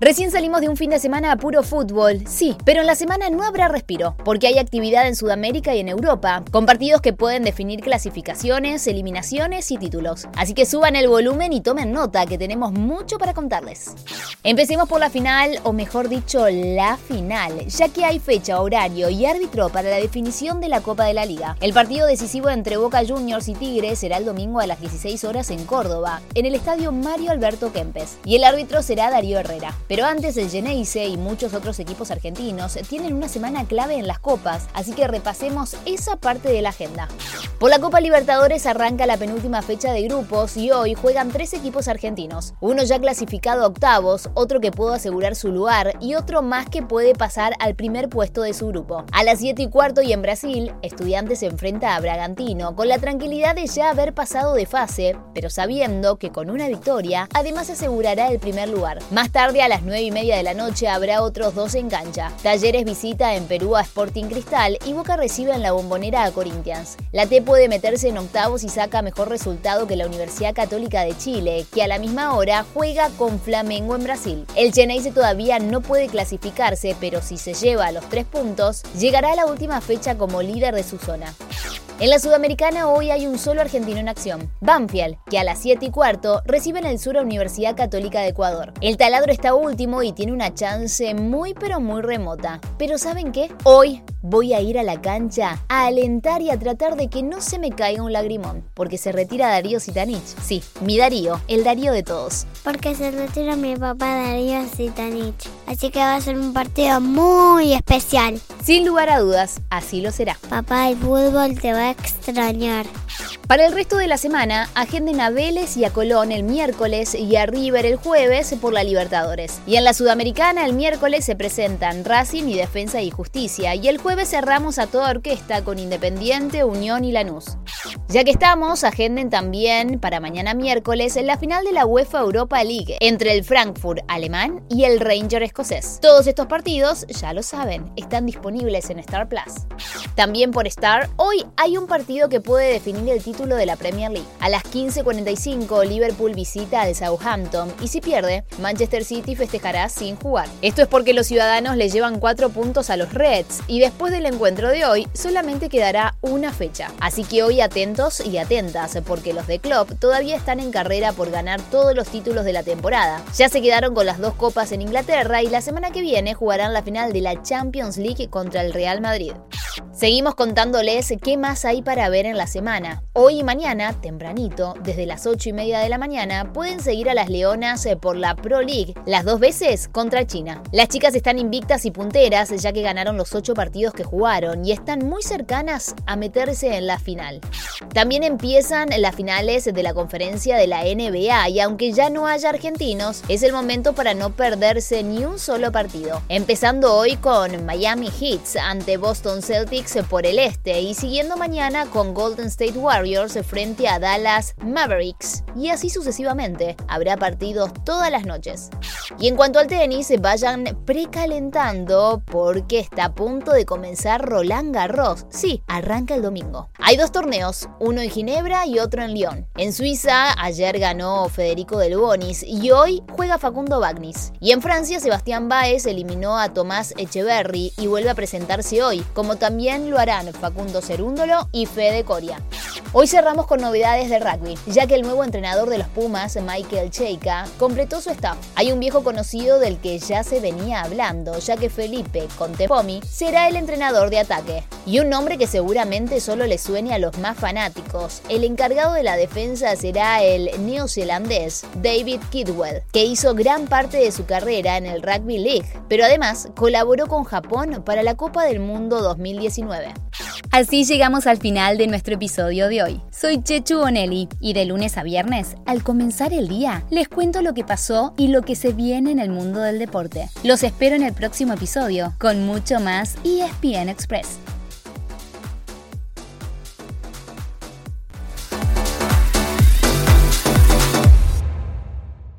Recién salimos de un fin de semana a puro fútbol, sí, pero en la semana no habrá respiro, porque hay actividad en Sudamérica y en Europa, con partidos que pueden definir clasificaciones, eliminaciones y títulos. Así que suban el volumen y tomen nota, que tenemos mucho para contarles. Empecemos por la final, o mejor dicho, la final, ya que hay fecha, horario y árbitro para la definición de la Copa de la Liga. El partido decisivo entre Boca Juniors y Tigres será el domingo a las 16 horas en Córdoba, en el estadio Mario Alberto Kempes, y el árbitro será Darío Herrera. Pero antes el Geneise y muchos otros equipos argentinos tienen una semana clave en las copas, así que repasemos esa parte de la agenda. Por la Copa Libertadores arranca la penúltima fecha de grupos y hoy juegan tres equipos argentinos. Uno ya clasificado a octavos, otro que pudo asegurar su lugar y otro más que puede pasar al primer puesto de su grupo. A las 7 y cuarto y en Brasil, Estudiantes se enfrenta a Bragantino con la tranquilidad de ya haber pasado de fase, pero sabiendo que con una victoria además asegurará el primer lugar. Más tarde a las 9 y media de la noche habrá otros dos en cancha. Talleres visita en Perú a Sporting Cristal y Boca recibe en la bombonera a Corinthians. La T puede meterse en octavos y saca mejor resultado que la Universidad Católica de Chile, que a la misma hora juega con Flamengo en Brasil. El Geneise todavía no puede clasificarse, pero si se lleva los tres puntos, llegará a la última fecha como líder de su zona. En la Sudamericana hoy hay un solo argentino en acción, Banfield, que a las 7 y cuarto recibe en el sur a Universidad Católica de Ecuador. El taladro está último y tiene una chance muy pero muy remota. Pero ¿saben qué? Hoy voy a ir a la cancha a alentar y a tratar de que no se me caiga un lagrimón, porque se retira Darío Sitanich. Sí, mi Darío, el Darío de todos. Porque se retira mi papá Darío Sitanich. Así que va a ser un partido muy especial. Sin lugar a dudas, así lo será. Papá, el fútbol te va a extrañar. Para el resto de la semana, agenden a Vélez y a Colón el miércoles y a River el jueves por la Libertadores. Y en la Sudamericana el miércoles se presentan Racing y Defensa y Justicia y el jueves cerramos a toda orquesta con Independiente, Unión y Lanús. Ya que estamos, agenden también para mañana miércoles la final de la UEFA Europa League entre el Frankfurt alemán y el Ranger escocés. Todos estos partidos, ya lo saben, están disponibles en Star Plus. También por Star, hoy hay un partido que puede definir el título de la Premier League. A las 15.45 Liverpool visita al Southampton y si pierde, Manchester City festejará sin jugar. Esto es porque los ciudadanos le llevan 4 puntos a los Reds y después del encuentro de hoy solamente quedará una fecha. Así que hoy atentos y atentas porque los de Klopp todavía están en carrera por ganar todos los títulos de la temporada. Ya se quedaron con las dos copas en Inglaterra y la semana que viene jugarán la final de la Champions League contra el Real Madrid. Seguimos contándoles qué más hay para ver en la semana. Hoy y mañana, tempranito, desde las 8 y media de la mañana, pueden seguir a las Leonas eh, por la Pro League, las dos veces contra China. Las chicas están invictas y punteras ya que ganaron los 8 partidos que jugaron y están muy cercanas a meterse en la final. También empiezan las finales de la conferencia de la NBA y aunque ya no haya argentinos, es el momento para no perderse ni un solo partido. Empezando hoy con Miami Heat ante Boston Celtics por el este y siguiendo mañana con Golden State Warriors frente a Dallas Mavericks. Y así sucesivamente. Habrá partidos todas las noches. Y en cuanto al tenis, vayan precalentando porque está a punto de comenzar Roland Garros. Sí, arranca el domingo. Hay dos torneos, uno en Ginebra y otro en Lyon. En Suiza, ayer ganó Federico Del Bonis y hoy juega Facundo Bagnis. Y en Francia, Sebastián Baez eliminó a Tomás Echeverry y vuelve a presentarse hoy, como también lo harán Facundo Cerúndolo y Fede Coria. Hoy cerramos con novedades de rugby, ya que el nuevo entrenador de los Pumas, Michael Cheika, completó su staff. Hay un viejo conocido del que ya se venía hablando, ya que Felipe Contepomi será el entrenador de ataque. Y un nombre que seguramente solo le suene a los más fanáticos. El encargado de la defensa será el neozelandés David Kidwell, que hizo gran parte de su carrera en el Rugby League, pero además colaboró con Japón para la Copa del Mundo 2019. Así llegamos al final de nuestro episodio de hoy. Soy Chechu Bonelli y de lunes a viernes, al comenzar el día, les cuento lo que pasó y lo que se viene en el mundo del deporte. Los espero en el próximo episodio con mucho más ESPN Express.